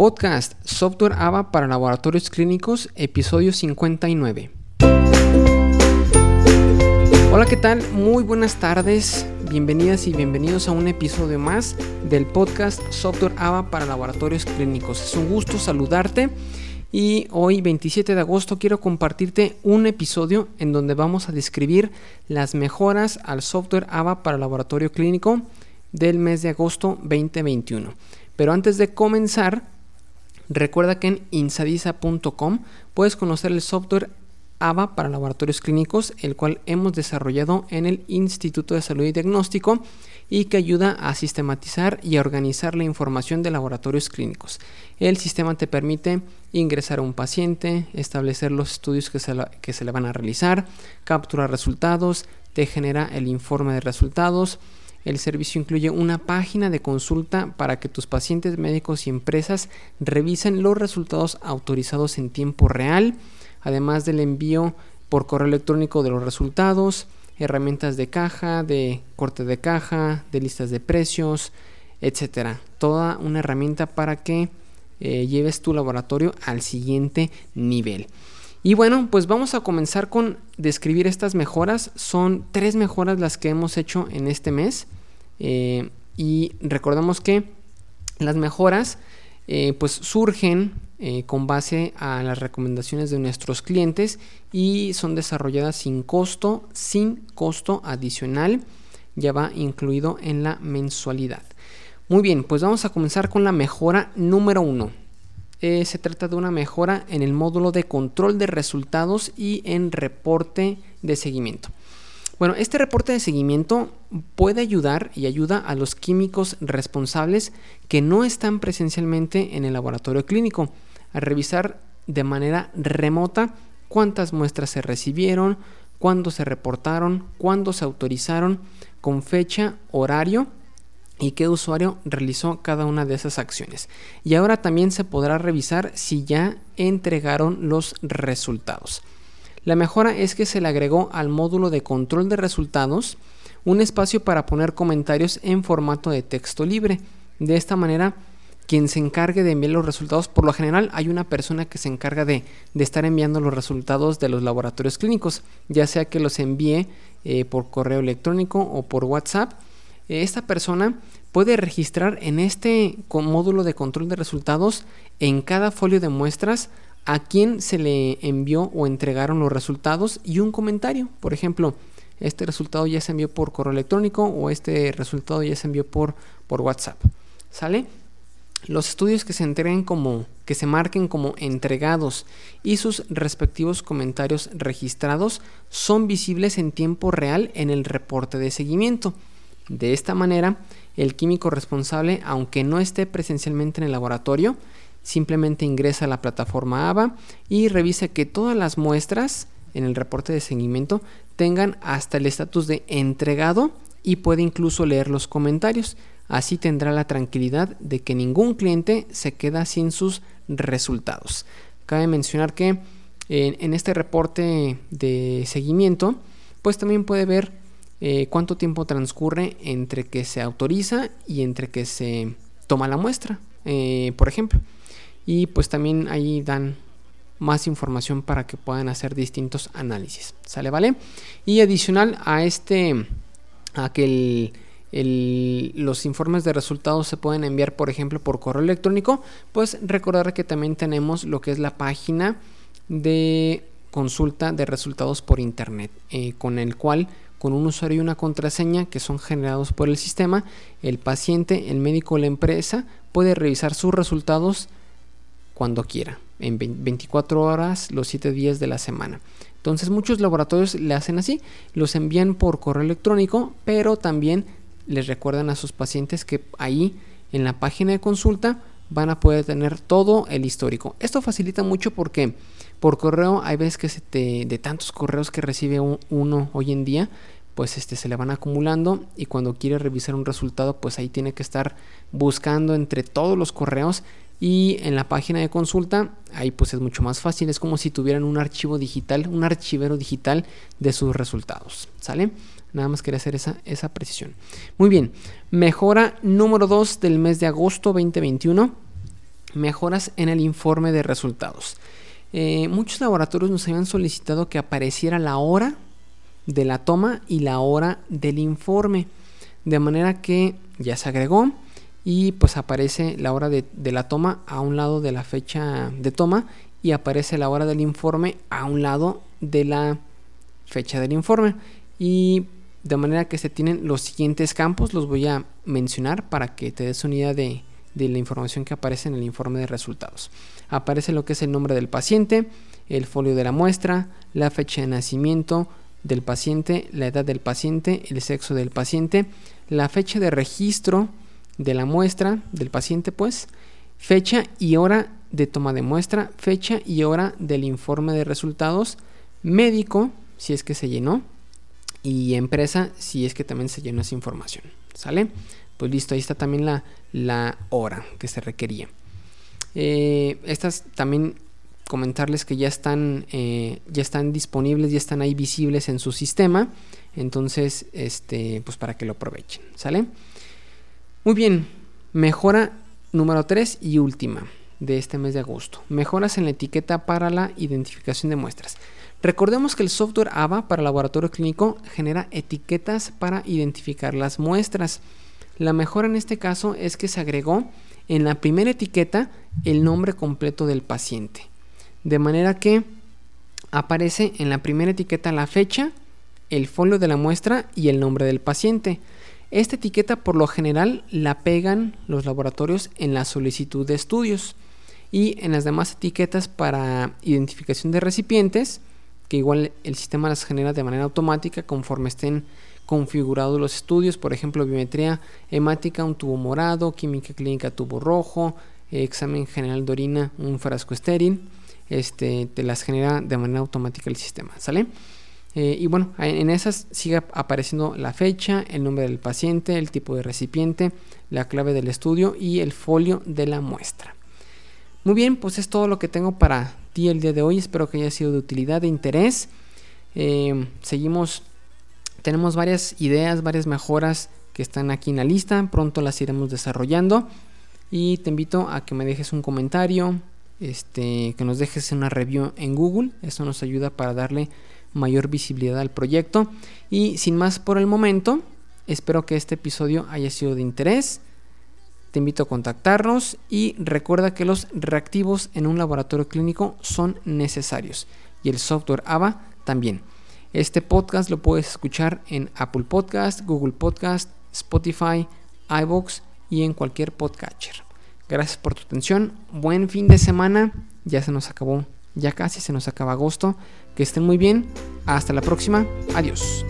Podcast Software AVA para Laboratorios Clínicos, episodio 59. Hola, ¿qué tal? Muy buenas tardes, bienvenidas y bienvenidos a un episodio más del podcast Software AVA para Laboratorios Clínicos. Es un gusto saludarte y hoy 27 de agosto quiero compartirte un episodio en donde vamos a describir las mejoras al software AVA para laboratorio clínico del mes de agosto 2021. Pero antes de comenzar, Recuerda que en insadisa.com puedes conocer el software AVA para laboratorios clínicos, el cual hemos desarrollado en el Instituto de Salud y Diagnóstico y que ayuda a sistematizar y a organizar la información de laboratorios clínicos. El sistema te permite ingresar a un paciente, establecer los estudios que se, que se le van a realizar, capturar resultados, te genera el informe de resultados, el servicio incluye una página de consulta para que tus pacientes médicos y empresas revisen los resultados autorizados en tiempo real, además del envío por correo electrónico de los resultados, herramientas de caja, de corte de caja, de listas de precios, etcétera. Toda una herramienta para que eh, lleves tu laboratorio al siguiente nivel. Y bueno, pues vamos a comenzar con describir estas mejoras. Son tres mejoras las que hemos hecho en este mes. Eh, y recordamos que las mejoras eh, pues surgen eh, con base a las recomendaciones de nuestros clientes y son desarrolladas sin costo, sin costo adicional. Ya va incluido en la mensualidad. Muy bien, pues vamos a comenzar con la mejora número uno. Se trata de una mejora en el módulo de control de resultados y en reporte de seguimiento. Bueno, este reporte de seguimiento puede ayudar y ayuda a los químicos responsables que no están presencialmente en el laboratorio clínico a revisar de manera remota cuántas muestras se recibieron, cuándo se reportaron, cuándo se autorizaron, con fecha, horario y qué usuario realizó cada una de esas acciones. Y ahora también se podrá revisar si ya entregaron los resultados. La mejora es que se le agregó al módulo de control de resultados un espacio para poner comentarios en formato de texto libre. De esta manera, quien se encargue de enviar los resultados, por lo general hay una persona que se encarga de, estar enviando los resultados de los laboratorios clínicos, ya sea que los envíe eh, por correo electrónico o por WhatsApp esta persona puede registrar en este módulo de control de resultados en cada folio de muestras a quién se le envió o entregaron los resultados y un comentario. Por ejemplo, este resultado ya se envió por correo electrónico o este resultado ya se envió por, por WhatsApp. ¿Sale? Los estudios que se entreguen como que se marquen como entregados y sus respectivos comentarios registrados son visibles en tiempo real en el reporte de seguimiento. De esta manera, el químico responsable, aunque no esté presencialmente en el laboratorio, simplemente ingresa a la plataforma AVA y revisa que todas las muestras en el reporte de seguimiento tengan hasta el estatus de entregado y puede incluso leer los comentarios. Así tendrá la tranquilidad de que ningún cliente se queda sin sus resultados. Cabe mencionar que en, en este reporte de seguimiento, pues también puede ver eh, cuánto tiempo transcurre entre que se autoriza y entre que se toma la muestra, eh, por ejemplo. Y pues también ahí dan más información para que puedan hacer distintos análisis. ¿Sale? ¿Vale? Y adicional a este, a que los informes de resultados se pueden enviar, por ejemplo, por correo electrónico, pues recordar que también tenemos lo que es la página de consulta de resultados por internet, eh, con el cual con un usuario y una contraseña que son generados por el sistema, el paciente, el médico o la empresa puede revisar sus resultados cuando quiera, en 24 horas, los 7 días de la semana. Entonces muchos laboratorios le hacen así, los envían por correo electrónico, pero también les recuerdan a sus pacientes que ahí en la página de consulta van a poder tener todo el histórico. Esto facilita mucho porque por correo hay veces que se te, de tantos correos que recibe uno hoy en día, pues este se le van acumulando y cuando quiere revisar un resultado, pues ahí tiene que estar buscando entre todos los correos y en la página de consulta, ahí pues es mucho más fácil, es como si tuvieran un archivo digital, un archivero digital de sus resultados, ¿sale? Nada más quería hacer esa, esa precisión. Muy bien, mejora número 2 del mes de agosto 2021 mejoras en el informe de resultados. Eh, muchos laboratorios nos habían solicitado que apareciera la hora de la toma y la hora del informe. De manera que ya se agregó y pues aparece la hora de, la toma a un lado de la fecha de toma y aparece la hora del informe a un lado de la fecha del informe. Y de manera que se tienen los siguientes campos, los voy a mencionar para que te des una idea de, de la información que aparece en el informe de resultados. Aparece lo que es el nombre del paciente, el folio de la muestra, la fecha de nacimiento del paciente, la edad del paciente, el sexo del paciente, la fecha de registro de la muestra del paciente, pues, fecha y hora de toma de muestra, fecha y hora del informe de resultados, médico, si es que se llenó, y empresa, si es que también se llenó esa información. ¿Sale? Pues listo, ahí está también la, la hora que se requería. Eh, estas también comentarles que ya están, eh, ya están disponibles, ya están ahí visibles en su sistema. Entonces, este, pues para que lo aprovechen. ¿Sale? Muy bien. Mejora número 3 y última de este mes de agosto. Mejoras en la etiqueta para la identificación de muestras. Recordemos que el software AVA para laboratorio clínico genera etiquetas para identificar las muestras. La mejora en este caso es que se agregó en la primera etiqueta el nombre completo del paciente. De manera que aparece en la primera etiqueta la fecha, el folio de la muestra y el nombre del paciente. Esta etiqueta por lo general la pegan los laboratorios en la solicitud de estudios y en las demás etiquetas para identificación de recipientes, que igual el sistema las genera de manera automática conforme estén configurados los estudios, por ejemplo, biometría hemática, un tubo morado, química clínica, tubo rojo, examen general de orina, un frasco estéril, este, te las genera de manera automática el sistema, ¿sale? Eh, y bueno, en esas sigue apareciendo la fecha, el nombre del paciente, el tipo de recipiente, la clave del estudio y el folio de la muestra. Muy bien, pues es todo lo que tengo para ti el día de hoy. Espero que haya sido de utilidad, de interés. Eh, seguimos tenemos varias ideas, varias mejoras que están aquí en la lista, pronto las iremos desarrollando y te invito a que me dejes un comentario, este, que nos dejes una review en Google, eso nos ayuda para darle mayor visibilidad al proyecto y sin más por el momento, espero que este episodio haya sido de interés. Te invito a contactarnos y recuerda que los reactivos en un laboratorio clínico son necesarios y el software AVA también. Este podcast lo puedes escuchar en Apple Podcast, Google Podcast, Spotify, iBox y en cualquier podcatcher. Gracias por tu atención. Buen fin de semana. Ya se nos acabó, ya casi se nos acaba agosto. Que estén muy bien. Hasta la próxima. Adiós.